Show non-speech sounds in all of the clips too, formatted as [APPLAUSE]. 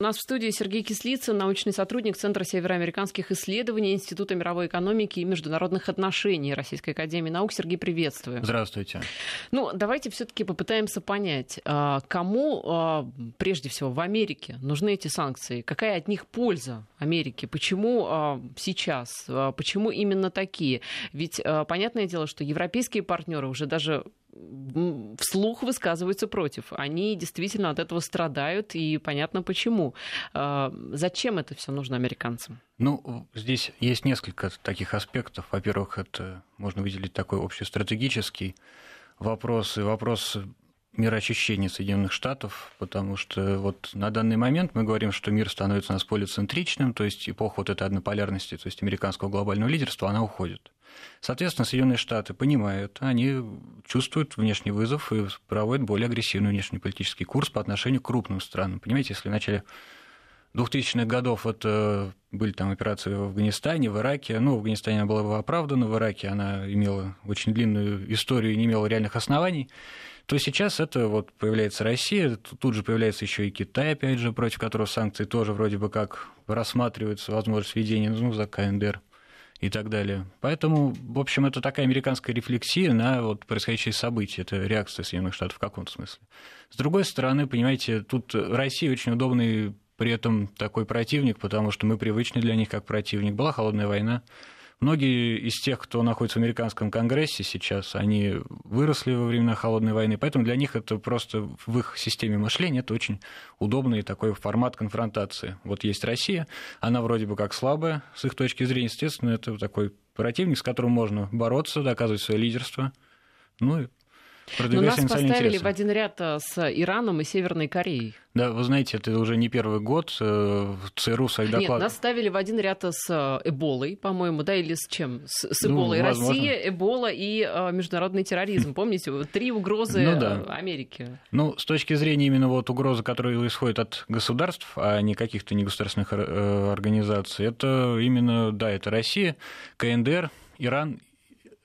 У нас в студии Сергей Кислицын, научный сотрудник Центра североамериканских исследований Института мировой экономики и международных отношений Российской академии наук. Сергей, приветствую. Здравствуйте. Ну, давайте все-таки попытаемся понять, а, кому а, прежде всего в Америке нужны эти санкции, какая от них польза Америке, почему а, сейчас, почему именно такие? Ведь понятное дело, что европейские партнеры уже даже вслух высказываются против. Они действительно от этого страдают, и понятно почему. А, зачем это все нужно американцам? Ну, здесь есть несколько таких аспектов. Во-первых, это можно выделить такой общестратегический вопрос и вопрос мироочищения Соединенных Штатов, потому что вот на данный момент мы говорим, что мир становится у нас полицентричным, то есть эпоха вот этой однополярности, то есть американского глобального лидерства, она уходит. Соответственно, Соединенные Штаты понимают, они чувствуют внешний вызов и проводят более агрессивный внешнеполитический курс по отношению к крупным странам. Понимаете, если в начале 2000-х годов это были там операции в Афганистане, в Ираке. Ну, в Афганистане она была оправдана, в Ираке она имела очень длинную историю и не имела реальных оснований то сейчас это вот появляется Россия, тут же появляется еще и Китай, опять же, против которого санкции тоже вроде бы как рассматриваются, возможность введения ну, за КНДР и так далее. Поэтому, в общем, это такая американская рефлексия на вот происходящие события, это реакция Соединенных Штатов в каком-то смысле. С другой стороны, понимаете, тут Россия очень удобный при этом такой противник, потому что мы привычны для них как противник. Была холодная война, Многие из тех, кто находится в американском конгрессе сейчас, они выросли во времена холодной войны, поэтому для них это просто в их системе мышления это очень удобный такой формат конфронтации. Вот есть Россия, она вроде бы как слабая с их точки зрения, естественно, это такой противник, с которым можно бороться, доказывать свое лидерство. Ну и но нас поставили интересы. в один ряд э, с Ираном и Северной Кореей. Да, вы знаете, это уже не первый год. Э, в ЦРУ своих докладах... Нет, нас ставили в один ряд с э, Эболой, по-моему, да, или с чем? С, с ну, Эболой. Ну, Россия, Эбола и э, международный терроризм. Помните, три угрозы ну, да. Америки. Ну, с точки зрения именно вот угрозы, которые исходят от государств, а не каких-то негосударственных организаций, это именно, да, это Россия, КНДР, Иран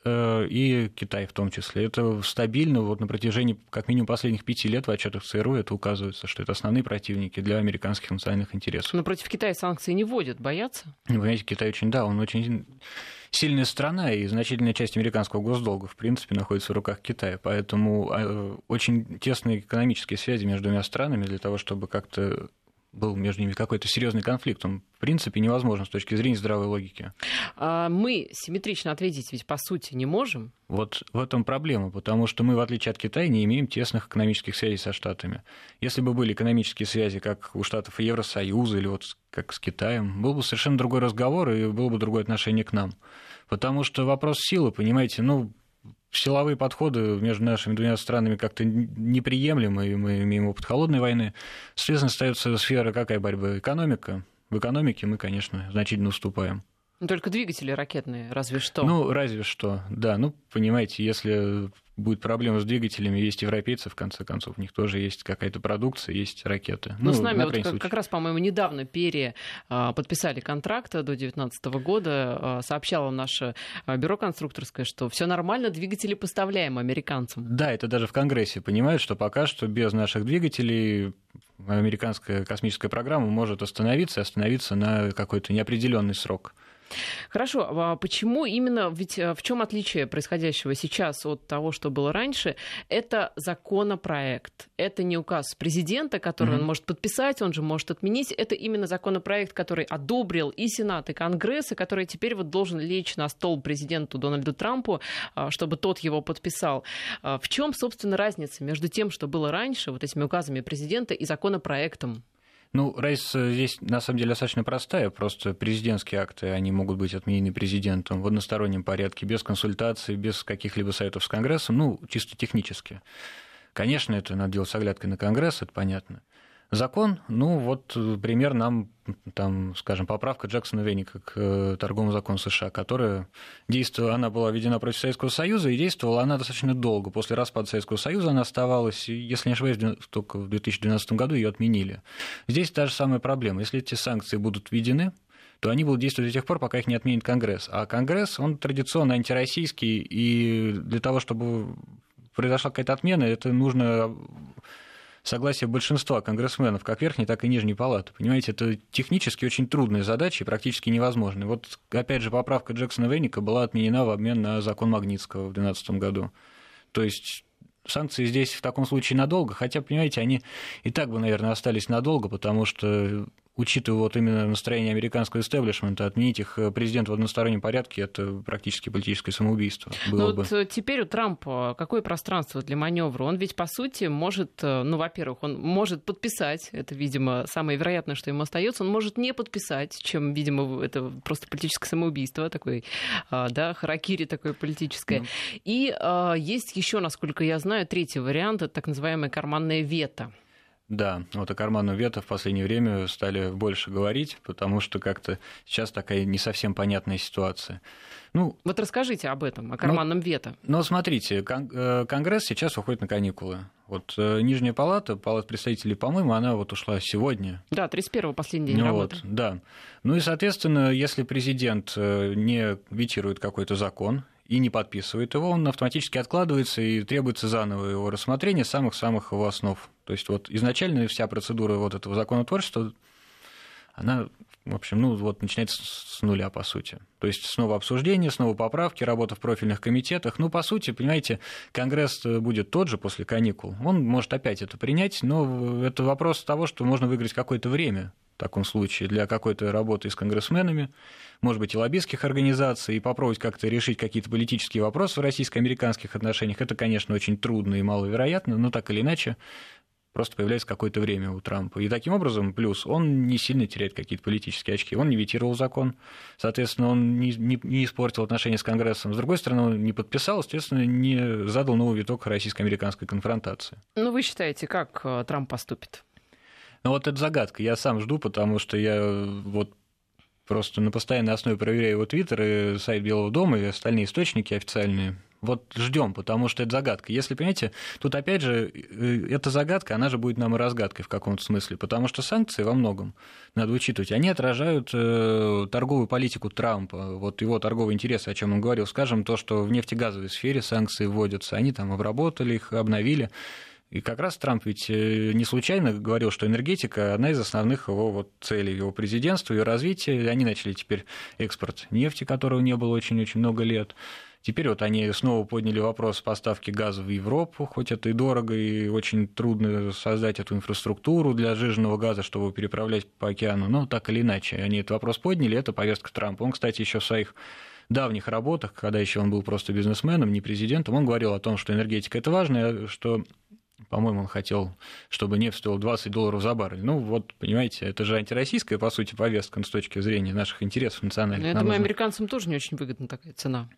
и Китай в том числе. Это стабильно вот на протяжении как минимум последних пяти лет в отчетах ЦРУ это указывается, что это основные противники для американских национальных интересов. Но против Китая санкции не вводят, боятся? Вы понимаете, Китай очень, да, он очень сильная страна, и значительная часть американского госдолга, в принципе, находится в руках Китая. Поэтому э, очень тесные экономические связи между двумя странами для того, чтобы как-то был между ними какой-то серьезный конфликт. Он, в принципе, невозможен с точки зрения здравой логики. А мы симметрично ответить ведь по сути не можем. Вот в этом проблема, потому что мы, в отличие от Китая, не имеем тесных экономических связей со Штатами. Если бы были экономические связи, как у Штатов Евросоюза, или вот как с Китаем, был бы совершенно другой разговор и было бы другое отношение к нам. Потому что вопрос силы, понимаете, ну, силовые подходы между нашими двумя странами как-то неприемлемы, и мы имеем опыт холодной войны. Соответственно, остается сфера какая борьба? Экономика. В экономике мы, конечно, значительно уступаем. Только двигатели ракетные, разве что. Ну, разве что, да. Ну, понимаете, если будет проблема с двигателями, есть европейцы, в конце концов, у них тоже есть какая-то продукция, есть ракеты. Ну, ну с нами вот как, как раз, по-моему, недавно Перья а, подписали контракт до 2019 года, а, сообщало наше а, бюро конструкторское, что все нормально, двигатели поставляем американцам. Да, это даже в Конгрессе понимают, что пока что без наших двигателей американская космическая программа может остановиться и остановиться на какой-то неопределенный срок. Хорошо, а почему именно, ведь э, в чем отличие происходящего сейчас от того, что было раньше? Это законопроект, это не указ президента, который mm-hmm. он может подписать, он же может отменить, это именно законопроект, который одобрил и Сенат, и Конгресс, и который теперь вот должен лечь на стол президенту Дональду Трампу, а, чтобы тот его подписал. А, в чем, собственно, разница между тем, что было раньше, вот этими указами президента, и законопроектом? Ну, разница здесь на самом деле достаточно простая. Просто президентские акты, они могут быть отменены президентом в одностороннем порядке, без консультаций, без каких-либо советов с Конгрессом, ну, чисто технически. Конечно, это надо делать с оглядкой на Конгресс, это понятно. Закон, ну вот э, пример нам, там, скажем, поправка Джексона Веника к э, торговому закону США, которая действовала, она была введена против Советского Союза, и действовала она достаточно долго. После распада Советского Союза она оставалась, если не ошибаюсь, только в 2012 году ее отменили. Здесь та же самая проблема. Если эти санкции будут введены, то они будут действовать до тех пор, пока их не отменит Конгресс. А Конгресс, он традиционно антироссийский, и для того, чтобы произошла какая-то отмена, это нужно согласие большинства конгрессменов, как верхней, так и нижней палаты. Понимаете, это технически очень трудная задача и практически невозможная. Вот, опять же, поправка Джексона Венника была отменена в обмен на закон Магнитского в 2012 году. То есть санкции здесь в таком случае надолго, хотя, понимаете, они и так бы, наверное, остались надолго, потому что учитывая вот именно настроение американского истеблишмента, отменить их э, президент в одностороннем порядке, это практически политическое самоубийство было ну, бы. Вот э, теперь у Трампа какое пространство для маневра? Он ведь, по сути, может, э, ну, во-первых, он может подписать, это, видимо, самое вероятное, что ему остается, он может не подписать, чем, видимо, это просто политическое самоубийство, такой, да, харакири такое политическое. Mm. И а, есть еще, насколько я знаю, третий вариант, это так называемое карманное вето. Да, вот о карманном вето в последнее время стали больше говорить, потому что как-то сейчас такая не совсем понятная ситуация. Ну, вот расскажите об этом, о карманном ну, вето. Ну, смотрите, э, Конгресс сейчас уходит на каникулы. Вот э, Нижняя палата, палата представителей, по-моему, она вот ушла сегодня. Да, 31-го, последний день ну, работы. Вот, да. Ну и, соответственно, если президент э, не ветирует какой-то закон, и не подписывает его, он автоматически откладывается и требуется заново его рассмотрение самых-самых его основ. То есть вот изначально вся процедура вот этого законотворчества, она, в общем, ну вот начинается с нуля, по сути. То есть снова обсуждение, снова поправки, работа в профильных комитетах. Ну, по сути, понимаете, Конгресс будет тот же после каникул. Он может опять это принять, но это вопрос того, что можно выиграть какое-то время таком случае для какой-то работы с конгрессменами, может быть, и лоббистских организаций, и попробовать как-то решить какие-то политические вопросы в российско-американских отношениях. Это, конечно, очень трудно и маловероятно, но так или иначе просто появляется какое-то время у Трампа. И таким образом, плюс, он не сильно теряет какие-то политические очки. Он не ветировал закон, соответственно, он не, не, не испортил отношения с Конгрессом. С другой стороны, он не подписал, естественно, не задал новый виток российско-американской конфронтации. Ну, вы считаете, как э, Трамп поступит? Ну, вот это загадка. Я сам жду, потому что я вот просто на постоянной основе проверяю его твиттер и сайт Белого дома и остальные источники официальные. Вот ждем, потому что это загадка. Если, понимаете, тут опять же, э, эта загадка, она же будет нам и разгадкой в каком-то смысле, потому что санкции во многом надо учитывать. Они отражают э, торговую политику Трампа, вот его торговые интересы, о чем он говорил. Скажем, то, что в нефтегазовой сфере санкции вводятся, они там обработали их, обновили. И как раз Трамп ведь э, не случайно говорил, что энергетика – одна из основных его вот целей, его президентства, и развития. Они начали теперь экспорт нефти, которого не было очень-очень много лет. Теперь вот они снова подняли вопрос поставки газа в Европу, хоть это и дорого, и очень трудно создать эту инфраструктуру для жиженного газа, чтобы переправлять по океану. Но так или иначе, они этот вопрос подняли, это повестка Трампа. Он, кстати, еще в своих давних работах, когда еще он был просто бизнесменом, не президентом, он говорил о том, что энергетика это важно, что по-моему, он хотел, чтобы нефть стоила 20 долларов за баррель. Ну, вот, понимаете, это же антироссийская, по сути, повестка с точки зрения наших интересов национальных. Я думаю, нужно... американцам тоже не очень выгодна такая цена.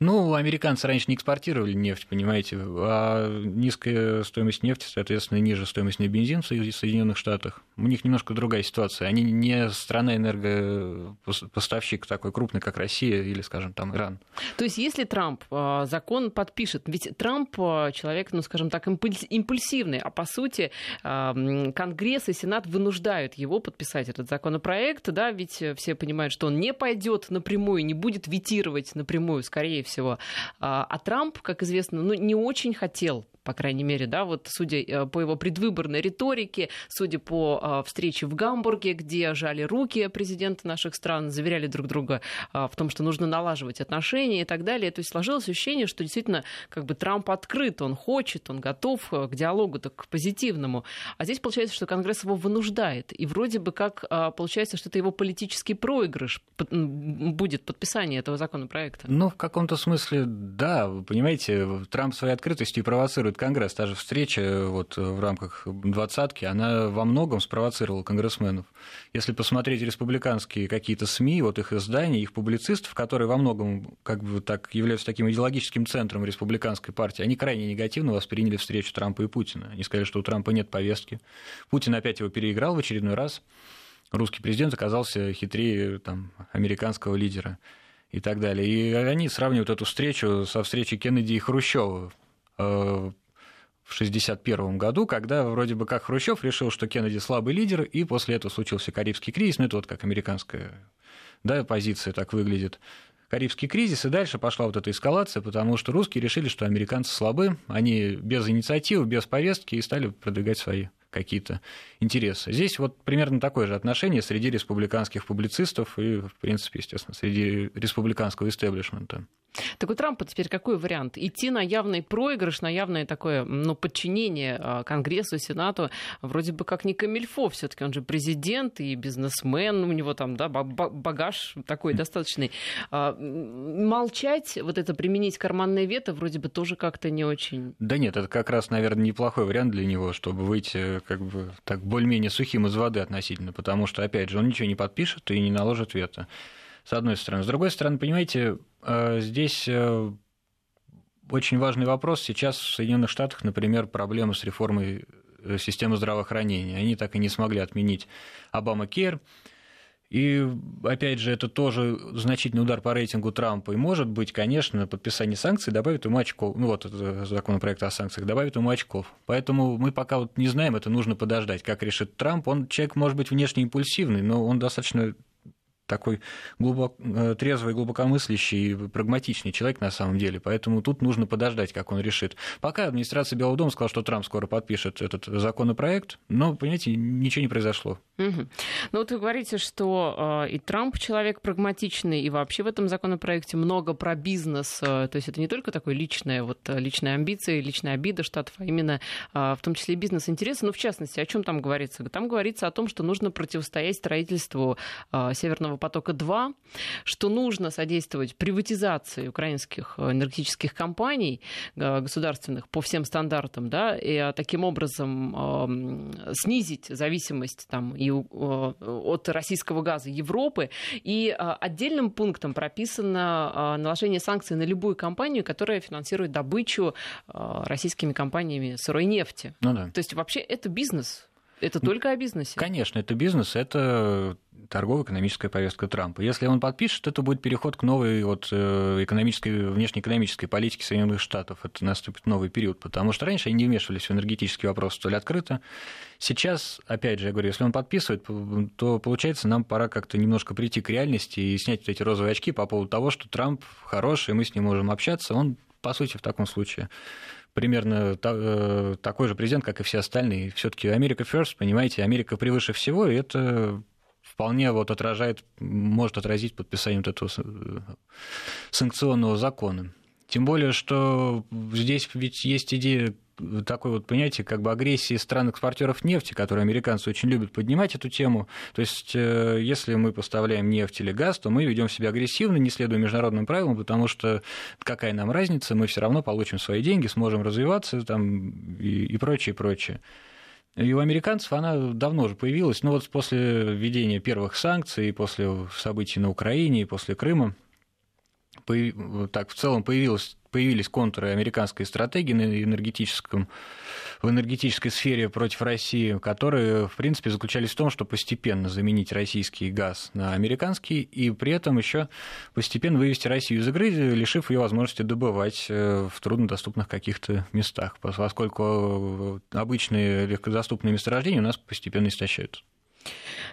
Ну, американцы раньше не экспортировали нефть, понимаете, а низкая стоимость нефти, соответственно, ниже стоимость на бензин в Соединенных Штатах. У них немножко другая ситуация. Они не страна энергопоставщик такой крупный, как Россия или, скажем, там Иран. То есть, если Трамп а, закон подпишет, ведь Трамп а, человек, ну, скажем так, импульсивный, а по сути а, Конгресс и Сенат вынуждают его подписать этот законопроект, да, ведь все понимают, что он не пойдет напрямую, не будет витировать напрямую, скажем, скорее всего. А, а Трамп, как известно, ну, не очень хотел по крайней мере, да, вот судя э, по его предвыборной риторике, судя по а, встрече в Гамбурге, где жали руки президенты наших стран, заверяли друг друга а, в том, что нужно налаживать отношения и так далее. То есть сложилось ощущение, что действительно как бы Трамп открыт, он хочет, он готов э, к диалогу, так к позитивному. А здесь получается, что Конгресс его вынуждает. И вроде бы как получается, что это его политический проигрыш будет подписание этого законопроекта. Ну, в каком-то смысле, да. Вы понимаете, Трамп своей открытостью провоцирует Конгресс. Та же встреча вот в рамках двадцатки, она во многом спровоцировала конгрессменов. Если посмотреть республиканские какие-то СМИ, вот их издания, их публицистов, которые во многом как бы так являются таким идеологическим центром республиканской партии, они крайне негативно восприняли встречу Трампа и Путина. Они сказали, что у Трампа нет повестки. Путин опять его переиграл в очередной раз. Русский президент оказался хитрее там, американского лидера и так далее. И они сравнивают эту встречу со встречей Кеннеди и Хрущева э, в 1961 году, когда вроде бы как Хрущев решил, что Кеннеди слабый лидер, и после этого случился Карибский кризис, ну это вот как американская да, позиция так выглядит. Карибский кризис, и дальше пошла вот эта эскалация, потому что русские решили, что американцы слабы, они без инициативы, без повестки и стали продвигать свои какие-то интересы. Здесь вот примерно такое же отношение среди республиканских публицистов и, в принципе, естественно, среди республиканского истеблишмента. Так у Трампа теперь какой вариант? Идти на явный проигрыш, на явное такое ну, подчинение а, Конгрессу, Сенату, вроде бы как не камильфо, все таки он же президент и бизнесмен, у него там да, багаж такой достаточный. А, молчать, вот это применить карманное вето вроде бы тоже как-то не очень. Да нет, это как раз, наверное, неплохой вариант для него, чтобы выйти как бы так более-менее сухим из воды относительно, потому что, опять же, он ничего не подпишет и не наложит вето с одной стороны. С другой стороны, понимаете, э, здесь э, очень важный вопрос. Сейчас в Соединенных Штатах, например, проблемы с реформой э, системы здравоохранения. Они так и не смогли отменить Обама Кер. И, опять же, это тоже значительный удар по рейтингу Трампа. И, может быть, конечно, подписание санкций добавит ему очков. Ну, вот законопроект о санкциях добавит ему очков. Поэтому мы пока вот не знаем, это нужно подождать, как решит Трамп. Он человек, может быть, внешне импульсивный, но он достаточно такой глубок, э, трезвый, глубокомыслящий, прагматичный человек на самом деле, поэтому тут нужно подождать, как он решит. Пока администрация Белого дома сказала, что Трамп скоро подпишет этот законопроект, но, понимаете, ничего не произошло. Угу. Ну вот вы говорите, что э, и Трамп человек прагматичный, и вообще в этом законопроекте много про бизнес, э, то есть это не только такое личное, вот личные амбиции, личная обида штатов, а именно э, в том числе бизнес-интересы, ну в частности, о чем там говорится? Там говорится о том, что нужно противостоять строительству э, Северного потока-2, что нужно содействовать приватизации украинских э, энергетических компаний э, государственных по всем стандартам, да, и а, таким образом снизить зависимость там, и от российского газа Европы. И а, отдельным пунктом прописано наложение санкций на любую компанию, которая финансирует добычу российскими компаниями сырой нефти. Ну, да. То есть вообще это бизнес. Это только о бизнесе. Конечно, это бизнес, это торгово-экономическая повестка Трампа. Если он подпишет, это будет переход к новой вот, э, экономической, внешнеэкономической политике Соединенных Штатов. Это наступит новый период, потому что раньше они не вмешивались в энергетический вопрос столь открыто. Сейчас, опять же, я говорю, если он подписывает, то, получается, нам пора как-то немножко прийти к реальности и снять вот эти розовые очки по поводу того, что Трамп хороший, мы с ним можем общаться. Он, по сути, в таком случае примерно э, такой же президент, как и все остальные. Все-таки Америка first, понимаете, Америка превыше всего, и это вполне вот отражает, может отразить подписание вот этого э, санкционного закона. Тем более, что здесь ведь есть идея такой вот понятие как бы агрессии стран-экспортеров нефти, которые американцы очень любят поднимать эту тему. То есть, э, если мы поставляем нефть или газ, то мы ведем себя агрессивно, не следуя международным правилам, потому что какая нам разница, мы все равно получим свои деньги, сможем развиваться там, и, и прочее, прочее. И у американцев она давно уже появилась. Ну вот после введения первых санкций, после событий на Украине и после Крыма, так в целом появилась появились контуры американской стратегии на энергетическом, в энергетической сфере против России, которые, в принципе, заключались в том, что постепенно заменить российский газ на американский и при этом еще постепенно вывести Россию из игры, лишив ее возможности добывать э, в труднодоступных каких-то местах, поскольку обычные легкодоступные месторождения у нас постепенно истощаются.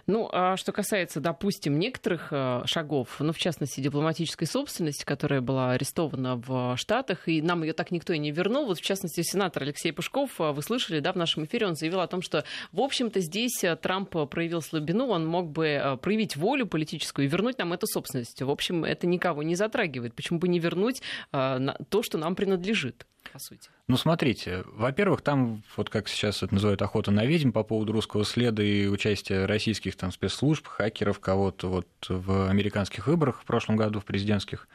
Ну, а что касается, допустим, некоторых э, шагов, ну, в частности, дипломатической собственности, которая была арестована в Штатах, и нам ее так никто и не вернул. Вот, в частности, сенатор Алексей Пушков, э, вы слышали, да, в нашем эфире он заявил о том, что, в общем-то, здесь э, Трамп проявил слабину, он мог бы проявить волю политическую и вернуть нам эту собственность. В общем, это никого не затрагивает. Почему бы не вернуть то, что нам принадлежит? По сути? Ну, смотрите, во-первых, там, вот как сейчас это называют, охота на ведьм по поводу русского следа и участия российских там спецслужб, хакеров, кого-то вот в американских выборах в прошлом году, в президентских.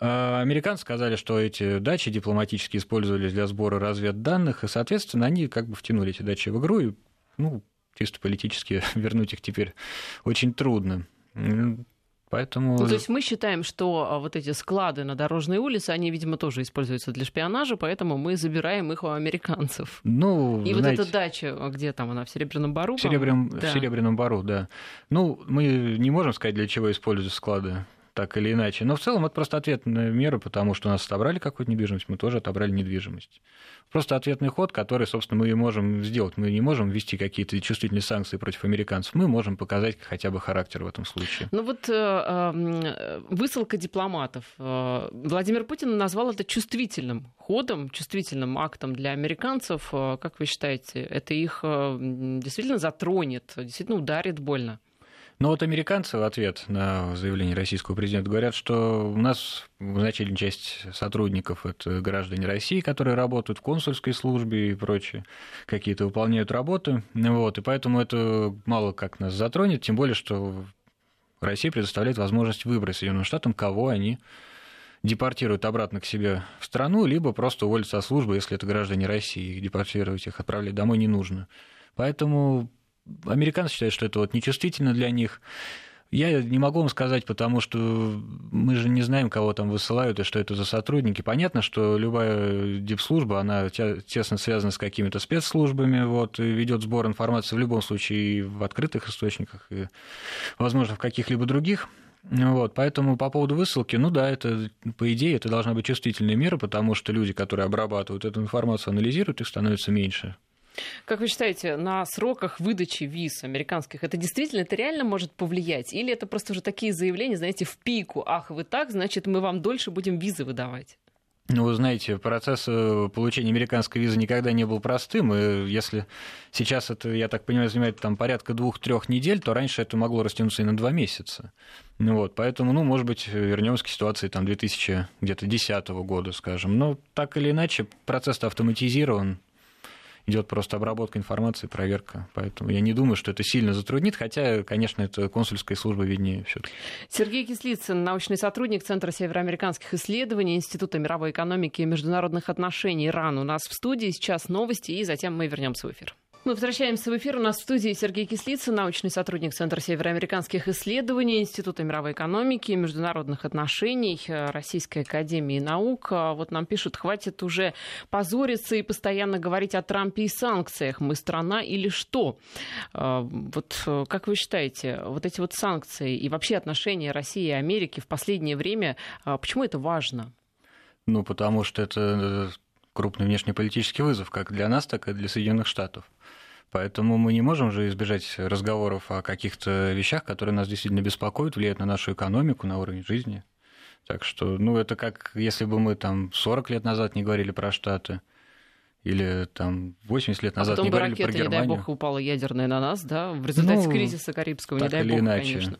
А американцы сказали, что эти дачи дипломатически использовались для сбора разведданных, и, соответственно, они как бы втянули эти дачи в игру, и, ну, чисто политически [LAUGHS] вернуть их теперь очень трудно. Поэтому... Ну, то есть мы считаем, что а, вот эти склады на дорожной улице, они, видимо, тоже используются для шпионажа, поэтому мы забираем их у американцев. Ну, И знаете, вот эта дача, а, где там она, в Серебряном Бару? В, Серебряном, да. в Серебряном Бару, да. Ну, мы не можем сказать, для чего используют склады так или иначе. Но в целом это просто ответная мера, потому что у нас отобрали какую-то недвижимость, мы тоже отобрали недвижимость. Просто ответный ход, который, собственно, мы и можем сделать. Мы не можем ввести какие-то чувствительные санкции против американцев, мы можем показать хотя бы характер в этом случае. Ну вот э, э, высылка дипломатов. Э, Владимир Путин назвал это чувствительным ходом, чувствительным актом для американцев. Как вы считаете, это их действительно затронет, действительно ударит больно? Но вот американцы в ответ на заявление российского президента говорят, что у нас значительная часть сотрудников это граждане России, которые работают в консульской службе и прочее, какие-то выполняют работы. Вот, и поэтому это мало как нас затронет, тем более, что Россия предоставляет возможность выбрать Соединенным Штатам, кого они депортируют обратно к себе в страну, либо просто уволят со службы, если это граждане России. Депортировать их, отправлять домой не нужно. Поэтому американцы считают, что это вот нечувствительно для них. Я не могу вам сказать, потому что мы же не знаем, кого там высылают и что это за сотрудники. Понятно, что любая дипслужба, она тесно связана с какими-то спецслужбами, вот, ведет сбор информации в любом случае и в открытых источниках, и, возможно, в каких-либо других. Вот, поэтому по поводу высылки, ну да, это, по идее, это должна быть чувствительная мера, потому что люди, которые обрабатывают эту информацию, анализируют, их становится меньше. Как вы считаете, на сроках выдачи виз американских это действительно, это реально может повлиять? Или это просто уже такие заявления, знаете, в пику? Ах, вы так, значит, мы вам дольше будем визы выдавать? Ну, вы знаете, процесс э, получения американской визы никогда не был простым, и если сейчас это, я так понимаю, занимает там порядка двух-трех недель, то раньше это могло растянуться и на два месяца. Ну, вот, поэтому, ну, может быть, вернемся к ситуации там 2010 года, скажем. Но так или иначе, процесс автоматизирован, идет просто обработка информации, проверка. Поэтому я не думаю, что это сильно затруднит, хотя, конечно, это консульская служба виднее все-таки. Сергей Кислицын, научный сотрудник Центра североамериканских исследований Института мировой экономики и международных отношений РАН у нас в студии. Сейчас новости, и затем мы вернемся в эфир. Мы возвращаемся в эфир. У нас в студии Сергей Кислицын, научный сотрудник Центра североамериканских исследований, Института мировой экономики и международных отношений Российской академии наук. Вот нам пишут, хватит уже позориться и постоянно говорить о Трампе и санкциях. Мы страна или что? А, вот как вы считаете, вот эти вот санкции и вообще отношения России и Америки в последнее время, а, почему это важно? Ну, потому что это крупный внешнеполитический вызов как для нас, так и для Соединенных Штатов. Поэтому мы не можем же избежать разговоров о каких-то вещах, которые нас действительно беспокоят, влияют на нашу экономику, на уровень жизни. Так что, ну, это как если бы мы там 40 лет назад не говорили про Штаты, или там 80 лет назад а потом не бы говорили ракета, про Германию. не дай бог, упала ядерная на нас, да, в результате ну, кризиса Карибского, не дай бог, иначе. конечно.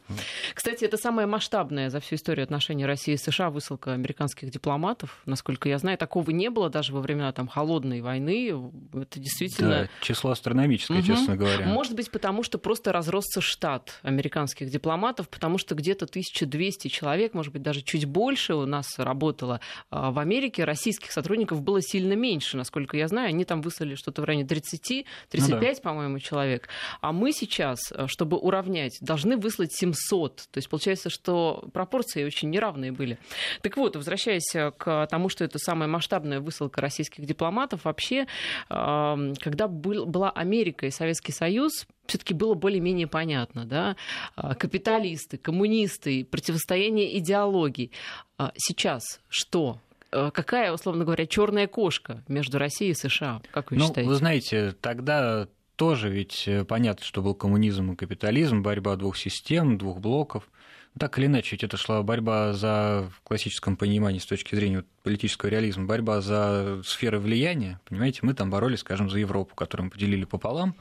Кстати, это самая масштабная за всю историю отношений России и США высылка американских дипломатов. Насколько я знаю, такого не было даже во времена там холодной войны. Это действительно... Да, число астрономическое, угу. честно говоря. Может быть, потому что просто разросся штат американских дипломатов, потому что где-то 1200 человек, может быть, даже чуть больше у нас работало а, в Америке. Российских сотрудников было сильно меньше, насколько я знаю, они там выслали что-то в районе 30, 35, ну, да. по-моему, человек. А мы сейчас, э, чтобы уравнять, должны выслать 700. То есть получается, что пропорции очень неравные были. Так вот, возвращаясь э, к тому, что это самая масштабная высылка российских дипломатов, вообще, когда была Америка и Советский Союз, все-таки было более-менее понятно, да, а, капиталисты, коммунисты, противостояние идеологий. А сейчас что? Э, какая, условно говоря, черная кошка между Россией и США? Как вы ну, считаете? Вы знаете, тогда тоже ведь э, понятно, что был коммунизм и капитализм, борьба двух систем, двух блоков. Так или иначе, ведь это шла борьба за, в классическом понимании, с точки зрения политического реализма, борьба за сферы влияния. Понимаете, мы там боролись, скажем, за Европу, которую мы поделили пополам.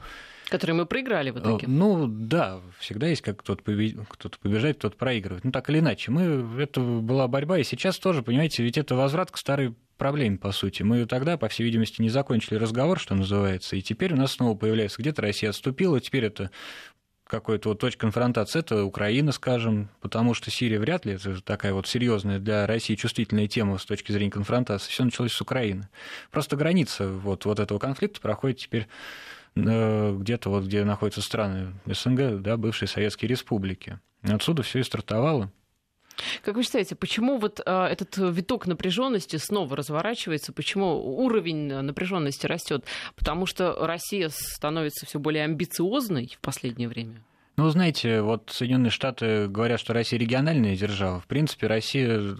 Которые мы проиграли в итоге. Ну да, всегда есть как кто-то, кто-то побеждает, кто-то проигрывает. Ну так или иначе, мы, это была борьба, и сейчас тоже, понимаете, ведь это возврат к старой проблеме, по сути. Мы тогда, по всей видимости, не закончили разговор, что называется, и теперь у нас снова появляется где-то Россия отступила, теперь это какой-то вот точка конфронтации, это Украина, скажем, потому что Сирия вряд ли это такая вот серьезная для России чувствительная тема с точки зрения конфронтации. Все началось с Украины. Просто граница вот, вот этого конфликта проходит теперь Э, где-то вот где находятся страны СНГ, да, бывшие советские республики. Отсюда все и стартовало. Как вы считаете, почему вот э, этот виток напряженности снова разворачивается? Почему уровень напряженности растет? Потому что Россия становится все более амбициозной в последнее время. Ну, знаете, вот Соединенные Штаты говорят, что Россия региональная держава. В принципе, Россия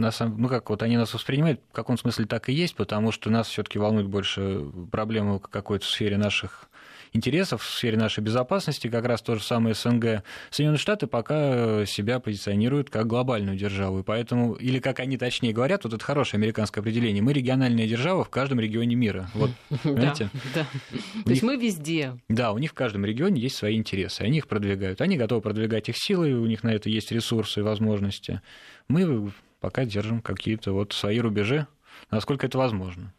на самом, ну как вот они нас воспринимают в каком смысле так и есть, потому что нас все-таки волнует больше проблемы какой-то в сфере наших интересов, в сфере нашей безопасности, как раз то же самое СНГ. Соединенные Штаты пока себя позиционируют как глобальную державу, и поэтому, или как они точнее говорят, вот это хорошее американское определение, мы региональная держава в каждом регионе мира. Вот, [LAUGHS] понимаете? Да, да. То есть мы везде. Да, у них в каждом регионе есть свои интересы, они их продвигают. Они готовы продвигать их силой, у них на это есть ресурсы и возможности. Мы пока держим какие-то вот свои рубежи, насколько это возможно.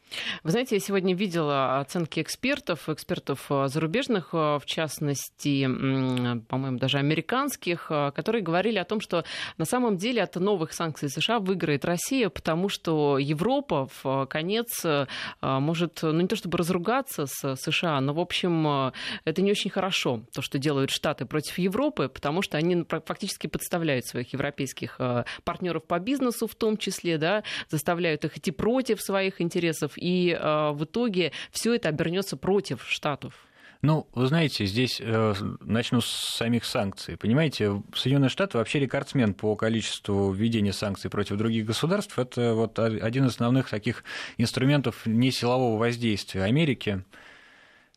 Вы знаете, я сегодня видела оценки экспертов, экспертов э, зарубежных, э, в частности, по-моему, даже американских, э, которые говорили о том, что на самом деле от новых санкций США выиграет Россия, потому что Европа в конец может, ну не то чтобы разругаться с США, но, в общем, это не очень хорошо, то, что делают Штаты против Европы, потому что они фактически подставляют своих европейских партнеров по бизнесу в том числе, да, заставляют их идти против своих интересов и э, в итоге все это обернется против Штатов. Ну, вы знаете, здесь э, начну с самих санкций. Понимаете, Соединенные Штаты вообще рекордсмен по количеству введения санкций против других государств. Это вот один из основных таких инструментов несилового воздействия Америки.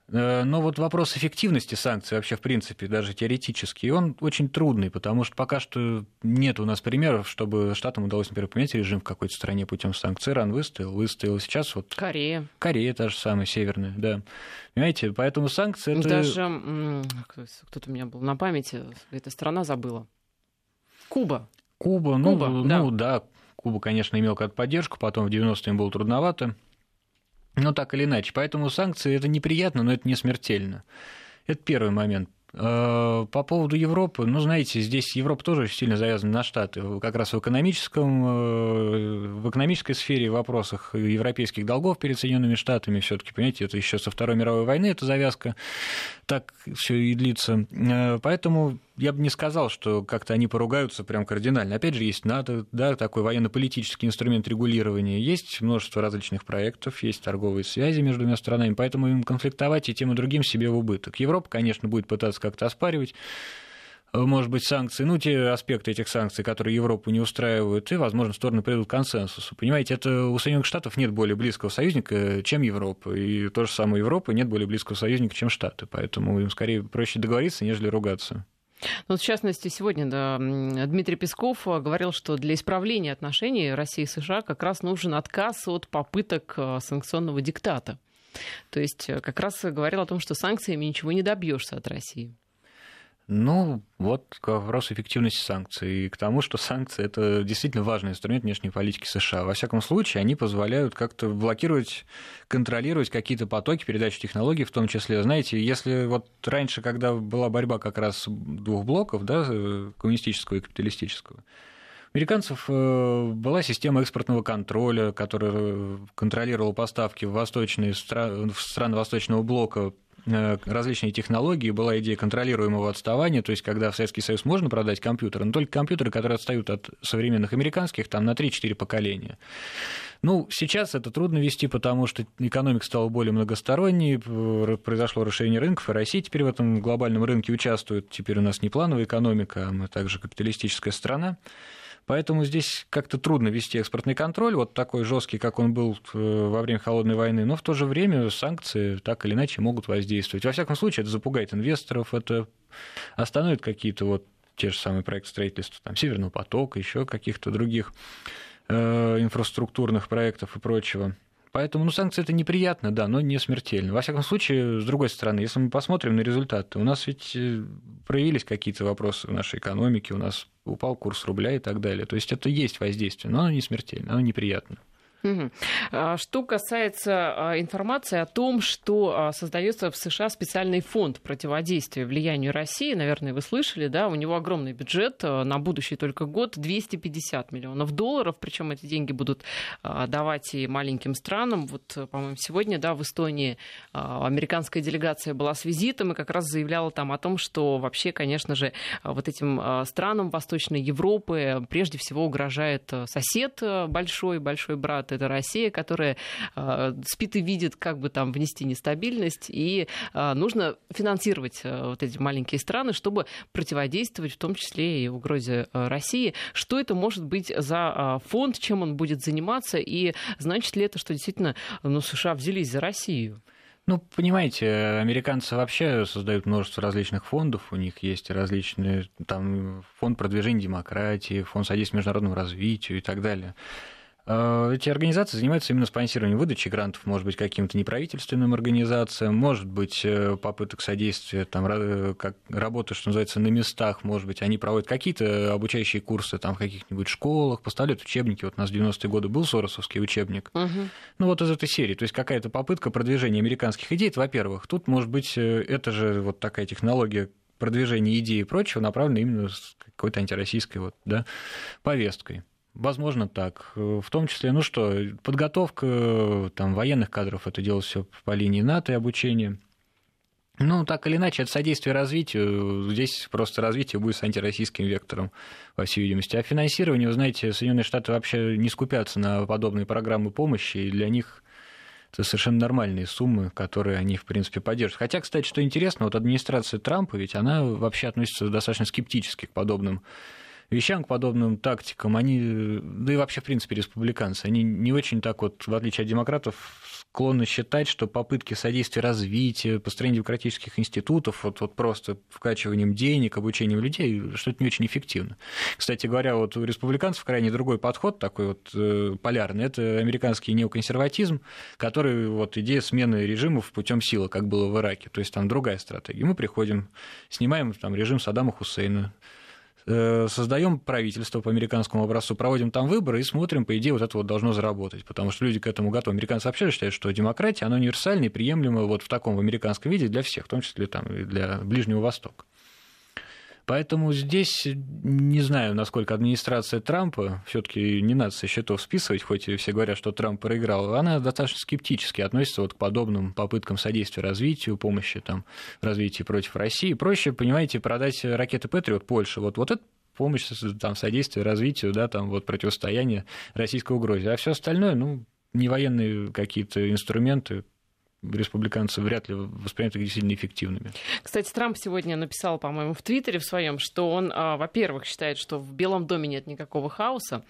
Э, но вот вопрос эффективности санкций вообще, в принципе, даже теоретически, он очень трудный, потому что пока что нет у нас примеров, чтобы Штатам удалось, например, поменять режим в какой-то стране путем санкций. Иран выстоял, выстоял. Сейчас вот... Корея. Корея та же самая, северная, да. Понимаете, поэтому санкции... Это... Даже кто-то у меня был на памяти, эта страна забыла. Куба. Куба, ну, Куба, ну да. да, Куба, конечно, имел какую-то поддержку, потом в 90-е им было трудновато. Ну, так или иначе. Поэтому санкции это неприятно, но это не смертельно. Это первый момент. Э, по поводу Европы, ну, знаете, здесь Европа тоже очень сильно завязана на Штаты. Как раз в, экономическом, э, в экономической сфере, в вопросах европейских долгов перед Соединенными Штатами все таки понимаете, это еще со Второй мировой войны эта завязка так все и длится. Э, поэтому я бы не сказал, что как-то они поругаются прям кардинально. Опять же, есть НАТО, да, такой военно-политический инструмент регулирования, есть множество различных проектов, есть торговые связи между двумя странами, поэтому им конфликтовать и тем и другим себе в убыток. Европа, конечно, будет пытаться как-то оспаривать может быть, санкции, ну, те аспекты этих санкций, которые Европу не устраивают, и, возможно, стороны придут к консенсусу. Понимаете, это у Соединенных Штатов нет более близкого союзника, чем Европа, и то же самое Европа нет более близкого союзника, чем Штаты, поэтому им скорее проще договориться, нежели ругаться. Ну, в частности, сегодня да, Дмитрий Песков говорил, что для исправления отношений России и США как раз нужен отказ от попыток э, санкционного диктата. То есть э, как раз говорил о том, что санкциями ничего не добьешься от России. Ну, вот к вопросу эффективности санкций и к тому, что санкции – это действительно важный инструмент внешней политики США. Во всяком случае, они позволяют как-то блокировать, контролировать какие-то потоки передачи технологий, в том числе, знаете, если вот раньше, когда была борьба как раз двух блоков, да, коммунистического и капиталистического, американцев э, была система экспортного контроля, которая контролировала поставки в, восточные, в страны Восточного блока Э, различные технологии, была идея контролируемого отставания, то есть когда в Советский Союз можно продать компьютеры, но только компьютеры, которые отстают от современных американских там на 3-4 поколения. Ну, сейчас это трудно вести, потому что экономика стала более многосторонней, произошло расширение рынков, и Россия теперь в этом глобальном рынке участвует. Теперь у нас не плановая экономика, а мы также капиталистическая страна. Поэтому здесь как-то трудно вести экспортный контроль, вот такой жесткий, как он был э, во время холодной войны, но в то же время санкции так или иначе могут воздействовать. Во всяком случае, это запугает инвесторов, это остановит какие-то вот те же самые проекты строительства там, Северного потока, еще каких-то других э, инфраструктурных проектов и прочего. Поэтому ну, санкции это неприятно, да, но не смертельно. Во всяком случае, с другой стороны, если мы посмотрим на результаты, у нас ведь э, проявились какие-то вопросы в нашей экономике, у нас упал курс рубля и так далее. То есть это есть воздействие, но оно не смертельно, оно неприятно. А что касается а, информации о том, что а, создается в США специальный фонд противодействия влиянию России, наверное, вы слышали, да, у него огромный бюджет на будущий только год 250 миллионов долларов, причем эти деньги будут давать и маленьким странам. Вот, по-моему, сегодня, да, в Эстонии американская делегация была с визитом и как раз заявляла там о том, что вообще, конечно же, вот этим странам Восточной Европы прежде всего угрожает сосед большой, большой брат эта Россия, которая спит и видит, как бы там внести нестабильность, и нужно финансировать вот эти маленькие страны, чтобы противодействовать в том числе и угрозе России. Что это может быть за фонд, чем он будет заниматься, и значит ли это, что действительно ну, США взялись за Россию? Ну, понимаете, американцы вообще создают множество различных фондов, у них есть различные, там, фонд продвижения демократии, фонд содействия международному развитию и так далее. Э, эти организации занимаются именно спонсированием выдачи грантов, может быть, каким-то неправительственным организациям, может быть, э, попыток содействия, там, как работы, что называется, на местах, может быть, они проводят какие-то обучающие курсы там, в каких-нибудь школах, поставляют учебники. Вот у нас в 90-е годы был Соросовский учебник. Угу. Ну, вот из этой серии. То есть какая-то попытка продвижения американских идей, это, во-первых. Тут, может быть, э, это же вот такая технология продвижения идей и прочего направлена именно с какой-то антироссийской вот, да, повесткой. Возможно, так. В том числе, ну что, подготовка там, военных кадров, это делалось все по линии НАТО и обучение. Ну, так или иначе, это содействие развитию. Здесь просто развитие будет с антироссийским вектором, во всей видимости. А финансирование, вы знаете, Соединенные Штаты вообще не скупятся на подобные программы помощи, и для них это совершенно нормальные суммы, которые они, в принципе, поддерживают. Хотя, кстати, что интересно, вот администрация Трампа, ведь она вообще относится достаточно скептически к подобным вещам, к подобным тактикам, они, да и вообще, в принципе, республиканцы, они не очень так вот, в отличие от демократов, склонны считать, что попытки содействия развитию, построения демократических институтов, вот, вот просто вкачиванием денег, обучением людей, что это не очень эффективно. Кстати говоря, вот у республиканцев крайне другой подход, такой вот э, полярный, это американский неоконсерватизм, который вот идея смены режимов путем силы, как было в Ираке, то есть там другая стратегия. Мы приходим, снимаем там режим Саддама Хусейна, создаем правительство по американскому образцу, проводим там выборы и смотрим, по идее, вот это вот должно заработать, потому что люди к этому готовы. Американцы вообще считают, что демократия, она универсальная и приемлема вот в таком в американском виде для всех, в том числе там, и для Ближнего Востока. Поэтому здесь не знаю, насколько администрация Трампа, все-таки не надо со счетов списывать, хоть все говорят, что Трамп проиграл, она достаточно скептически относится вот к подобным попыткам содействия развитию, помощи там, в развитии против России. Проще, понимаете, продать ракеты Патриот Польше. Вот, вот это помощь, там, содействие развитию, да, там, вот, противостояние российской угрозе. А все остальное, ну, не военные какие-то инструменты, республиканцы вряд ли воспринимают их действительно эффективными. Кстати, Трамп сегодня написал, по-моему, в Твиттере в своем, что он, а, во-первых, считает, что в Белом доме нет никакого хаоса.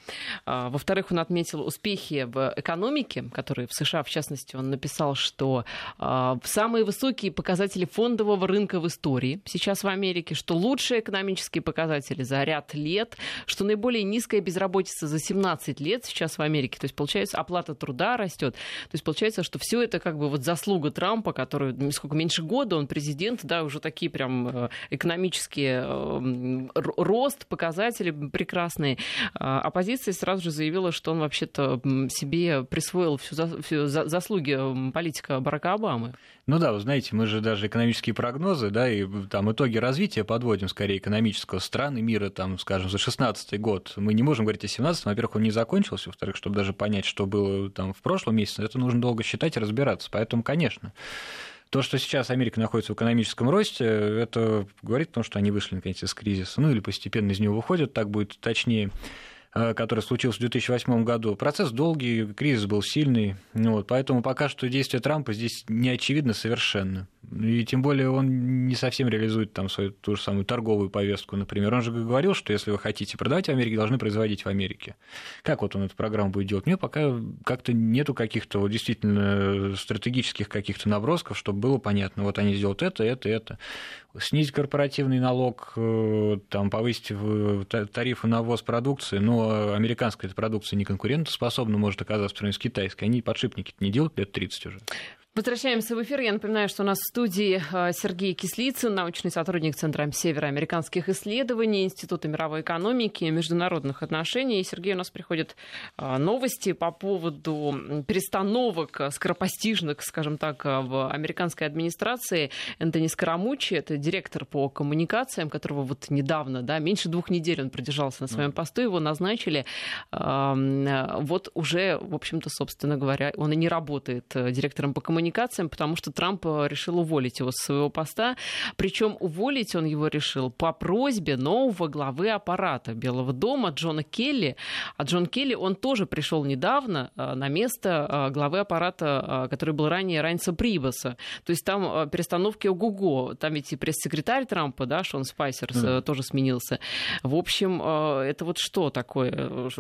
А, во-вторых, он отметил успехи в экономике, которые в США, в частности, он написал, что а, самые высокие показатели фондового рынка в истории сейчас в Америке, что лучшие экономические показатели за ряд лет, что наиболее низкая безработица за 17 лет сейчас в Америке. То есть, получается, оплата труда растет. То есть, получается, что все это как бы вот за заслуга Трампа, который, сколько, меньше года он президент, да, уже такие прям э, экономические э, рост, показатели прекрасные. А оппозиция сразу же заявила, что он вообще-то себе присвоил всю, за, всю за, заслуги политика Барака Обамы. Ну да, вы знаете, мы же даже экономические прогнозы, да, и там итоги развития подводим скорее экономического страны мира, там, скажем, за 16 год. Мы не можем говорить о 17 во-первых, он не закончился, во-вторых, чтобы даже понять, что было там в прошлом месяце, это нужно долго считать и разбираться. Поэтому, конечно. То, что сейчас Америка находится в экономическом росте, это говорит о том, что они вышли наконец из кризиса, ну или постепенно из него выходят, так будет точнее э, который случился в 2008 году. Процесс долгий, кризис был сильный, вот, поэтому пока что действия Трампа здесь не очевидно совершенно. И тем более он не совсем реализует там свою ту же самую торговую повестку, например. Он же говорил, что если вы хотите продавать в Америке, должны производить в Америке. Как вот он эту программу будет делать? У него пока как-то нету каких-то вот действительно стратегических каких-то набросков, чтобы было понятно, вот они сделают это, это, это. Снизить корпоративный налог, э, там, повысить тарифы на ввоз продукции, но американская эта продукция не конкурентоспособна, может оказаться по сравнению с китайской. Они подшипники не делают лет 30 уже. Возвращаемся в эфир. Я напоминаю, что у нас в студии э, Сергей Кислицын, научный сотрудник Центра североамериканских исследований, Института мировой экономики и международных отношений. И, Сергей, у нас приходят э, новости по поводу перестановок скоропостижных, скажем так, в американской администрации. Энтони Скоромучи, это директор по коммуникациям, которого вот недавно, да, меньше двух недель он продержался на своем посту, его назначили. Вот уже, в общем-то, собственно говоря, он и не работает э, директором по коммуникациям коммуникациям, потому что Трамп э, решил уволить его с своего поста. Причем уволить он его решил по просьбе нового главы аппарата Белого дома Джона Келли. А Джон Келли, он тоже пришел недавно э, на место главы аппарата, который был ранее Райнса Прибаса. То есть там перестановки ого-го. Там ведь и пресс-секретарь Трампа, да, Шон Спайсер, да. тоже сменился. В общем, это вот что такое?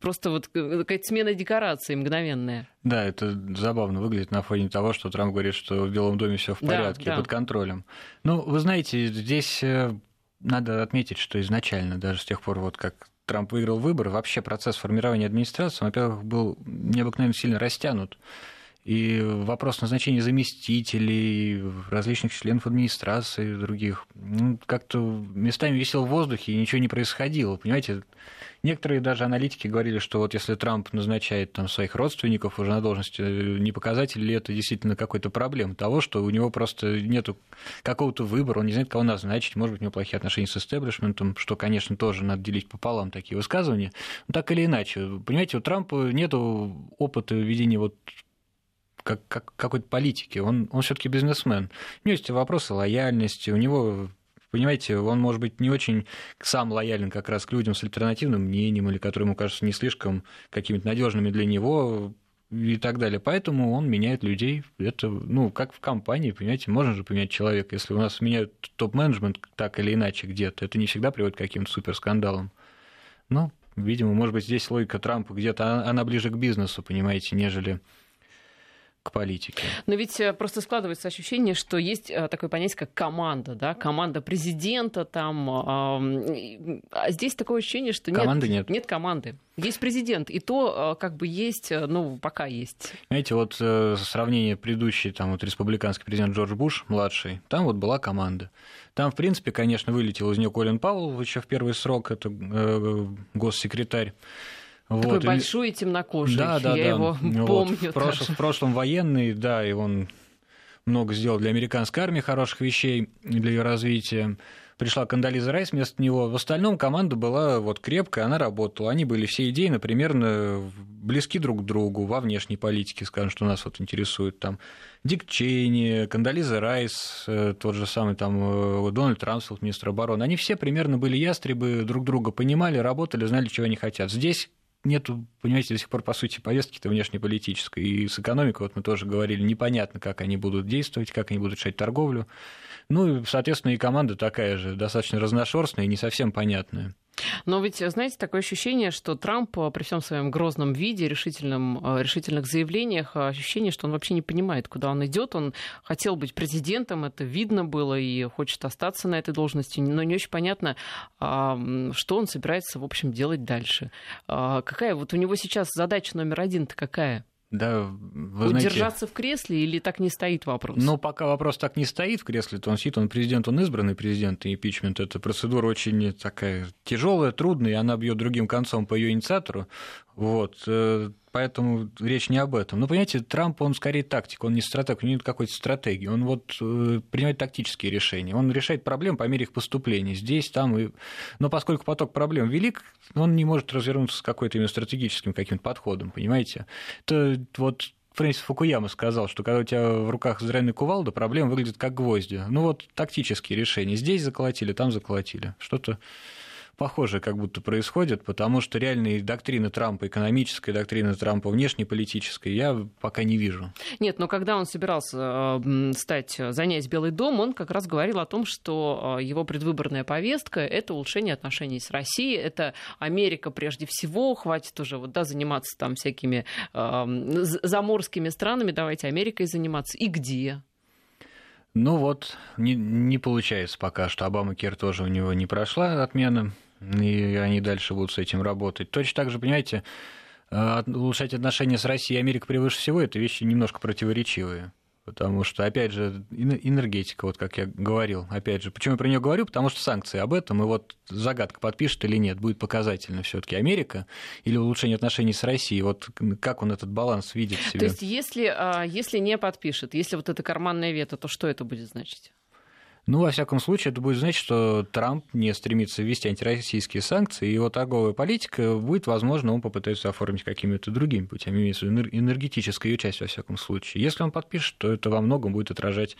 Просто вот какая-то смена декораций мгновенная. Да, это забавно выглядит на фоне того, что Трамп говорит, что в Белом доме все в порядке, да, да. под контролем. Ну, вы знаете, здесь э, надо отметить, что изначально, даже с тех пор, вот как Трамп выиграл выборы, вообще процесс формирования администрации, во-первых, был необыкновенно сильно растянут. И вопрос назначения заместителей, различных членов администрации, других, ну, как-то местами висел в воздухе, и ничего не происходило. Понимаете, некоторые даже аналитики говорили, что вот если Трамп назначает там, своих родственников уже на должности, не показатель ли это действительно какой-то проблем того, что у него просто нет какого-то выбора, он не знает, кого назначить, может быть, у него плохие отношения с истеблишментом, что, конечно, тоже надо делить пополам такие высказывания. Но так или иначе, понимаете, у Трампа нет опыта ведения вот как, как какой-то политики. Он, он все-таки бизнесмен. У него есть вопросы лояльности, у него понимаете, он может быть не очень сам лоялен как раз к людям с альтернативным мнением или которые ему кажутся не слишком какими-то надежными для него и так далее. Поэтому он меняет людей. Это, ну, как в компании, понимаете, можно же поменять человека. Если у нас меняют топ-менеджмент так или иначе где-то, это не всегда приводит к каким-то суперскандалам. Ну, видимо, может быть, здесь логика Трампа где-то, она ближе к бизнесу, понимаете, нежели к политике. Но ведь э, просто складывается ощущение, что есть э, такое понятие, как команда, да, команда президента там, а здесь такое ощущение, что нет, команды нет. нет команды. Есть президент, и то э, как бы есть, ну, пока есть. Знаете, вот сравнение предыдущий, там вот республиканский президент Джордж Буш, младший, там вот была команда. Там, в принципе, конечно, вылетел из нее Колин Пауэлл еще в первый срок, это госсекретарь. Такой вот. большой и темнокожий. Да, да, Я да. его вот. помню. В, прош... в прошлом военный, да, и он много сделал для американской армии хороших вещей для ее развития. Пришла Кандализа Райс вместо него. В остальном команда была вот крепкая, она работала. Они были все идейно примерно близки друг к другу во внешней политике, скажем, что нас вот интересует. Там Дик Чейни, Кандализа Райс, э, тот же самый там э, Дональд Трамсфилд, министр обороны. Они все примерно были ястребы, друг друга понимали, работали, знали, чего они хотят. Здесь нету, понимаете, до сих пор, по сути, повестки-то внешнеполитической. И с экономикой, вот мы тоже говорили, непонятно, как они будут действовать, как они будут решать торговлю. Ну, и, соответственно, и команда такая же, достаточно разношерстная и не совсем понятная. Но ведь, знаете, такое ощущение, что Трамп э, при всем своем грозном виде, решительном, э, решительных заявлениях, э, ощущение, что он вообще не понимает, куда он идет. Он хотел быть президентом, это видно было, и хочет остаться на этой должности, но не очень понятно, что он собирается, в общем, делать дальше. А какая вот у него сейчас задача номер один-то какая? Да, вы Удержаться знаете, в кресле или так не стоит вопрос? Ну, пока вопрос так не стоит в кресле, то он сидит, он президент, он избранный президент, и импичмент – это процедура очень такая тяжелая, трудная, и она бьет другим концом по ее инициатору. Вот. Э, поэтому речь не об этом. Но, понимаете, Трамп, он скорее тактик, он не стратег, у него нет какой-то стратегии. Он вот э, принимает тактические решения. Он решает проблемы по мере их поступления. Здесь, там. И... Но поскольку поток проблем велик, он не может развернуться с какой-то именно стратегическим каким-то подходом, понимаете? Это вот Фрэнсис Фукуяма сказал, что когда у тебя в руках здоровенный кувалда, проблема выглядит как гвозди. Ну вот тактические решения. Здесь заколотили, там заколотили. Что-то похоже как будто происходит, потому что реальные доктрины Трампа, экономическая доктрина Трампа, внешнеполитическая, я пока не вижу. Нет, но когда он собирался стать, занять Белый дом, он как раз говорил о том, что а, его предвыборная повестка – это улучшение отношений с Россией, это Америка прежде всего, хватит уже вот, да, заниматься там всякими э, заморскими странами, давайте Америкой заниматься. И где? Ну вот, не, не получается пока, что Обама Кер тоже у него не прошла отмена и они дальше будут с этим работать. Точно так же, понимаете, э, улучшать отношения с Россией и Америкой превыше всего – это вещи немножко противоречивые. Потому что, опять же, энергетика, вот как я говорил, опять же, почему я про нее говорю? Потому что санкции об этом, и вот загадка подпишет или нет, будет показательно все-таки Америка или улучшение отношений с Россией. Вот как он этот баланс видит в себе? То есть, если, а, если не подпишет, если вот это карманное вето, то что это будет значить? Ну, во всяком случае, это будет значить, что Трамп не стремится ввести антироссийские санкции, и его торговая политика будет, возможно, он попытается оформить какими-то другими путями, имеется в виду энергетическая ее часть, во всяком случае. Если он подпишет, то это во многом будет отражать,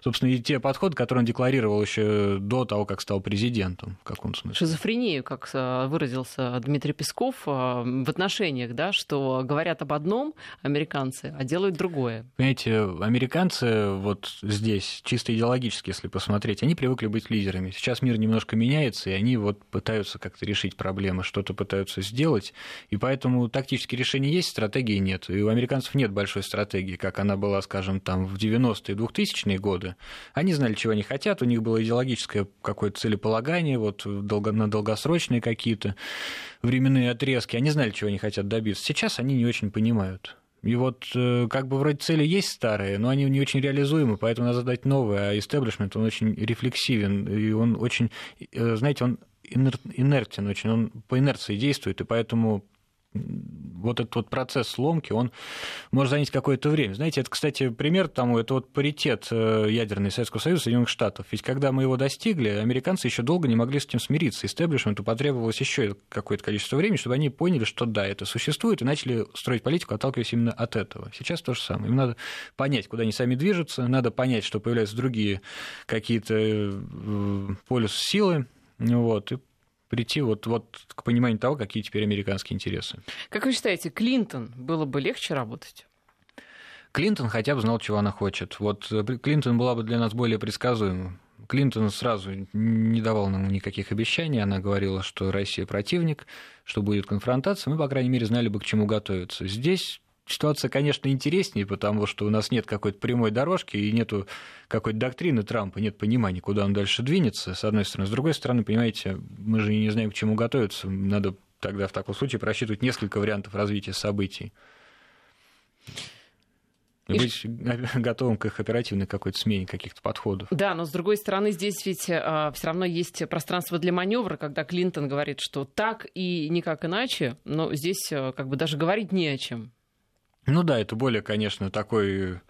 собственно, и те подходы, которые он декларировал еще до того, как стал президентом, в каком смысле. Шизофрению, как э, выразился Дмитрий Песков, э, в отношениях, да, что говорят об одном американцы, а делают другое. Понимаете, американцы вот здесь, чисто идеологически, если посмотреть, смотреть, они привыкли быть лидерами. Сейчас мир немножко меняется, и они вот пытаются как-то решить проблемы, что-то пытаются сделать, и поэтому тактические решения есть, стратегии нет. И у американцев нет большой стратегии, как она была, скажем, там в 90-е, 2000-е годы. Они знали, чего они хотят, у них было идеологическое какое-то целеполагание, вот на долгосрочные какие-то временные отрезки. Они знали, чего они хотят добиться. Сейчас они не очень понимают. И вот э, как бы вроде цели есть старые, но они не очень реализуемы, поэтому надо задать новые. А истеблишмент, он очень рефлексивен, и он очень, э, знаете, он инертен очень, он по инерции действует, и поэтому вот этот вот процесс сломки, он может занять какое-то время. Знаете, это, кстати, пример тому, это вот паритет э, ядерный Советского Союза Соединенных Штатов. Ведь когда мы его достигли, американцы еще долго не могли с этим смириться. Истеблишменту потребовалось еще какое-то количество времени, чтобы они поняли, что да, это существует, и начали строить политику, отталкиваясь именно от этого. Сейчас то же самое. Им надо понять, куда они сами движутся, надо понять, что появляются другие какие-то э, полюсы силы, вот, и прийти вот, вот к пониманию того, какие теперь американские интересы. Как вы считаете, Клинтон было бы легче работать? Клинтон хотя бы знал, чего она хочет. Вот э, Клинтон была бы для нас более предсказуема. Клинтон сразу не давал нам никаких обещаний. Она говорила, что Россия противник, что будет конфронтация. Мы, по крайней мере, знали бы, к чему готовиться. Здесь ситуация, конечно, интереснее, потому что у нас нет какой-то прямой дорожки и нету какой-то доктрины Трампа, нет понимания, куда он дальше двинется, с одной стороны. С другой стороны, понимаете, мы же не знаем, к чему готовиться. Надо тогда в таком случае просчитывать несколько вариантов развития событий. И быть [LAUGHS] готовым к их оперативной какой-то смене каких-то подходов. Да, но с другой стороны, здесь ведь а, все равно есть пространство для маневра, когда Клинтон говорит, что так и никак иначе, но здесь а, как бы даже говорить не о чем. Ну да, это более, конечно, такой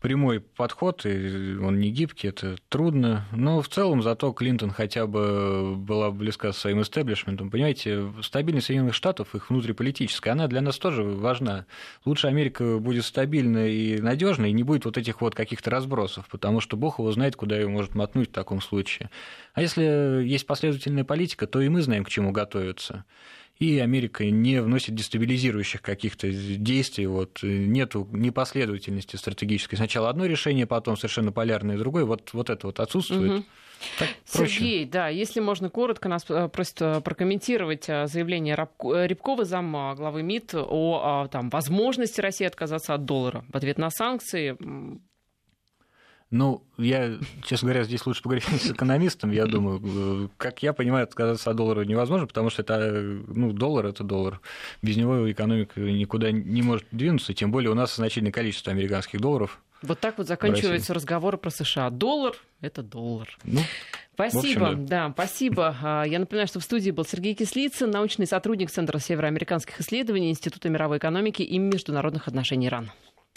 прямой подход, и он не гибкий, это трудно. Но в целом зато Клинтон хотя бы была близка со своим истеблишментом. Понимаете, стабильность Соединенных Штатов, их внутриполитическая, она для нас тоже важна. Лучше Америка будет стабильна и надежна, и не будет вот этих вот каких-то разбросов, потому что Бог его знает, куда ее может мотнуть в таком случае. А если есть последовательная политика, то и мы знаем, к чему готовиться и Америка не вносит дестабилизирующих каких-то действий, вот, нету непоследовательности стратегической. Сначала одно решение, потом совершенно полярное другое, вот, вот это вот отсутствует. Угу. Так Сергей, да, если можно коротко, нас э, просят э, прокомментировать э, заявление Рябкова, зам главы МИД, о там, возможности России отказаться от доллара в ответ на санкции. Ну, я, честно говоря, здесь лучше поговорить [LAUGHS] с экономистом, я думаю. Как я понимаю, отказаться от доллара невозможно, потому что это, ну, доллар – это доллар. Без него экономика никуда не может двинуться, тем более у нас значительное количество американских долларов. Вот так вот заканчиваются разговоры про США. Доллар – это доллар. Ну, Спасибо, общем, да. да, спасибо. А, я напоминаю, что в студии был Сергей Кислицын, научный сотрудник Центра североамериканских исследований Института мировой экономики и международных отношений РАН.